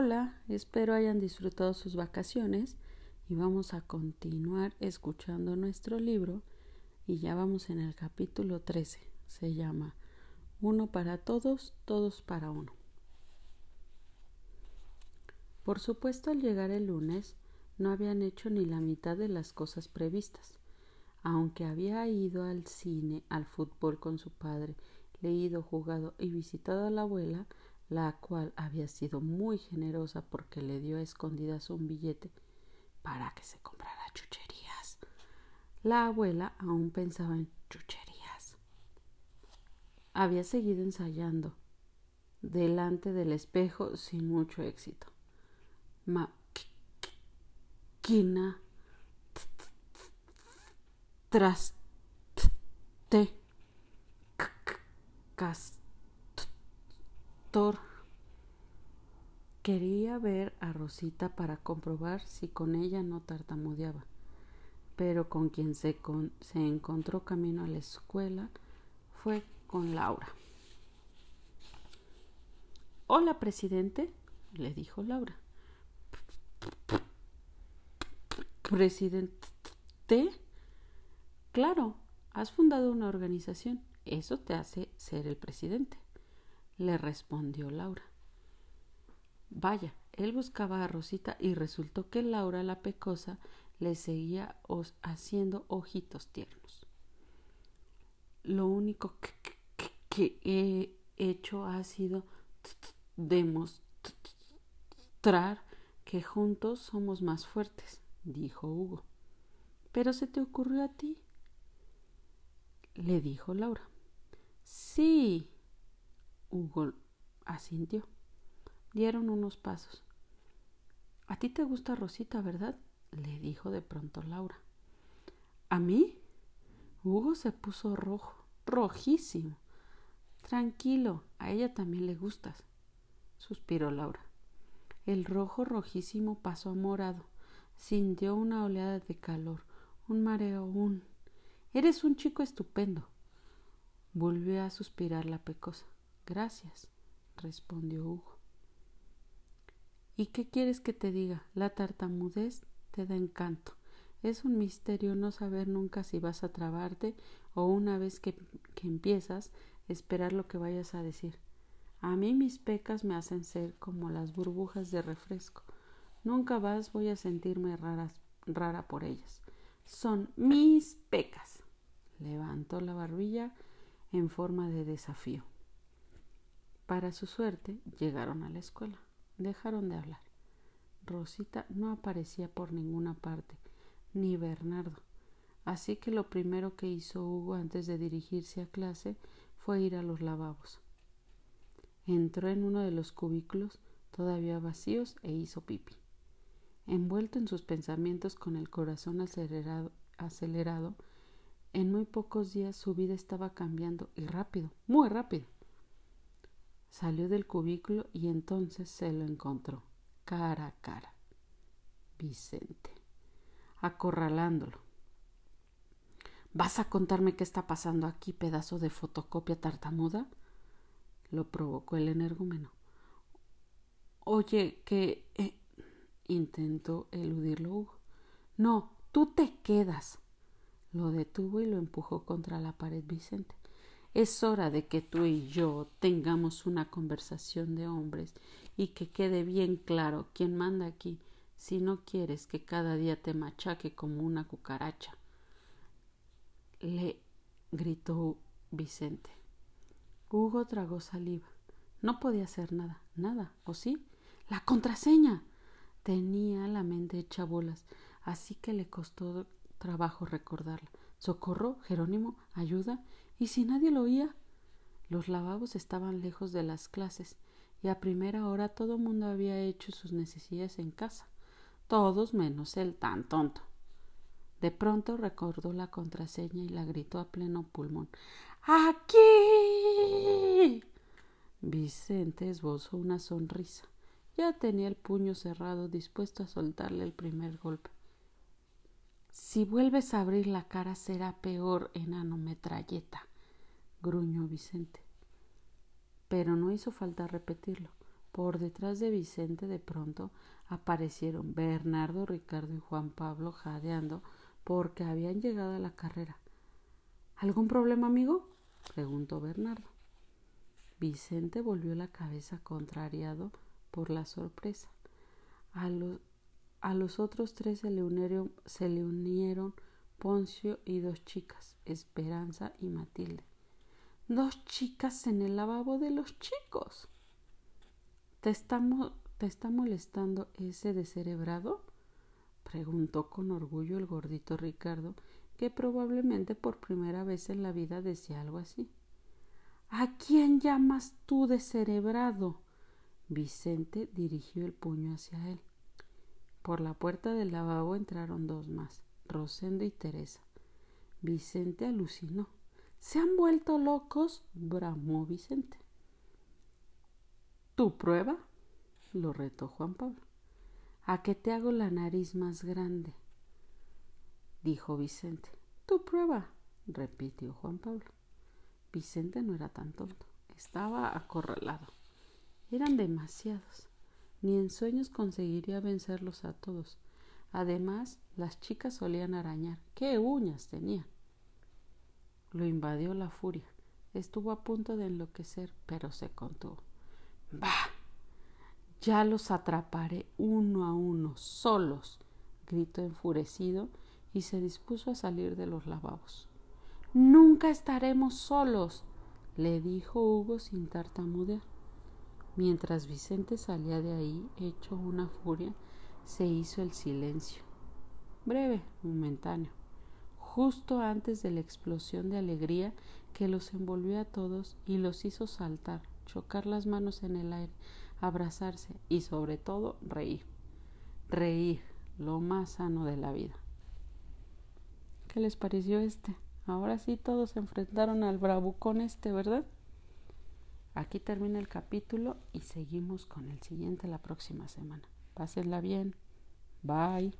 Hola, espero hayan disfrutado sus vacaciones y vamos a continuar escuchando nuestro libro y ya vamos en el capítulo 13. Se llama Uno para todos, todos para uno. Por supuesto, al llegar el lunes, no habían hecho ni la mitad de las cosas previstas. Aunque había ido al cine, al fútbol con su padre, leído, jugado y visitado a la abuela, la cual había sido muy generosa porque le dio a escondidas un billete para que se comprara chucherías. La abuela aún pensaba en chucherías. Había seguido ensayando delante del espejo sin mucho éxito. Maquina tras te castor quería ver a Rosita para comprobar si con ella no tartamudeaba, pero con quien se, se encontró camino a la escuela fue con Laura. Hola, presidente, le dijo Laura. ¿Presidente? Claro, has fundado una organización. Eso te hace ser el presidente, le respondió Laura. Vaya, él buscaba a Rosita y resultó que Laura la pecosa le seguía haciendo ojitos tiernos. Lo único que, he hecho ha sido demostrar que juntos somos más fuertes, dijo Hugo. Pero se te ocurrió a ti, le dijo Laura. Sí. Hugo asintió. Dieron unos pasos. A ti te gusta Rosita, ¿verdad? le dijo de pronto Laura. ¿A mí? Hugo se puso rojo, rojísimo. Tranquilo, a ella también le gustas, suspiró Laura. El rojo rojísimo pasó a morado. Sintió una oleada de calor, un mareo, un. Eres un chico estupendo. Volvió a suspirar la pecosa. Gracias, respondió Hugo. ¿Y qué quieres que te diga? La tartamudez te da encanto. Es un misterio no saber nunca si vas a trabarte o una vez que, que empiezas, esperar lo que vayas a decir. A mí mis pecas me hacen ser como las burbujas de refresco. Nunca vas voy a sentirme rara por ellas. Son mis pecas. Levantó la barbilla en forma de desafío. Para su suerte, llegaron a la escuela. Dejaron de hablar. Rosita no aparecía por ninguna parte, ni Bernardo. Así que lo primero que hizo Hugo antes de dirigirse a clase fue ir a los lavabos. Entró en uno de los cubículos todavía vacíos e hizo pipi. Envuelto en sus pensamientos con el corazón acelerado, acelerado en muy pocos días su vida estaba cambiando y rápido, muy rápido. Salió del cubículo y entonces se lo encontró, cara a cara. Vicente, acorralándolo. ¿Vas a contarme qué está pasando aquí, pedazo de fotocopia tartamuda? lo provocó el energúmeno. Oye, que. Eh, intentó eludirlo Hugo. No, tú te quedas. Lo detuvo y lo empujó contra la pared Vicente. Es hora de que tú y yo tengamos una conversación de hombres y que quede bien claro quién manda aquí si no quieres que cada día te machaque como una cucaracha. Le gritó Vicente. Hugo tragó saliva. No podía hacer nada, nada, ¿o sí? La contraseña. Tenía la mente hecha bolas, así que le costó trabajo recordarla. Socorro, Jerónimo, ayuda. ¿Y si nadie lo oía? Los lavabos estaban lejos de las clases y a primera hora todo el mundo había hecho sus necesidades en casa. Todos menos él tan tonto. De pronto recordó la contraseña y la gritó a pleno pulmón. ¡Aquí! Vicente esbozó una sonrisa. Ya tenía el puño cerrado, dispuesto a soltarle el primer golpe. Si vuelves a abrir la cara será peor, enano metralleta, gruñó Vicente. Pero no hizo falta repetirlo, Por detrás de Vicente de pronto aparecieron Bernardo, Ricardo y Juan Pablo jadeando porque habían llegado a la carrera. ¿Algún problema, amigo? preguntó Bernardo. Vicente volvió la cabeza contrariado por la sorpresa. A los, a los otros tres se le, unieron, Poncio y dos chicas, Esperanza y Matilde. Dos chicas en el lavabo de los chicos. ¿Te está, ¿Te está molestando ese descerebrado? preguntó con orgullo el gordito Ricardo, que probablemente por primera vez en la vida decía algo así. ¿A quién llamas tú descerebrado? Vicente dirigió el puño hacia él. Por la puerta del lavabo entraron dos más, Rosendo y Teresa. Vicente alucinó. ¿Se han vuelto locos? bramó Vicente. ¿Tu prueba? lo retó Juan Pablo. ¿A qué te hago la nariz más grande? dijo Vicente. Tu prueba, repitió Juan Pablo. Vicente no era tan tonto, estaba acorralado. Eran demasiados. Ni en sueños conseguiría vencerlos a todos. Además, las chicas solían arañar. ¡Qué uñas tenían! Lo invadió la furia. Estuvo a punto de enloquecer, pero se contuvo. ¡Bah! Ya los atraparé uno a uno, solos, gritó enfurecido y se dispuso a salir de los lavabos. Nunca estaremos solos, le dijo Hugo sin tartamudear. Mientras Vicente salía de ahí, hecho una furia, se hizo el silencio. Breve, momentáneo, justo antes de la explosión de alegría que los envolvió a todos y los hizo saltar, chocar las manos en el aire, abrazarse y sobre todo reír. Reír, lo más sano de la vida. ¿Qué les pareció este? Ahora sí todos se enfrentaron al bravucón este, ¿verdad? Aquí termina el capítulo y seguimos con el siguiente la próxima semana. Pásenla bien. Bye.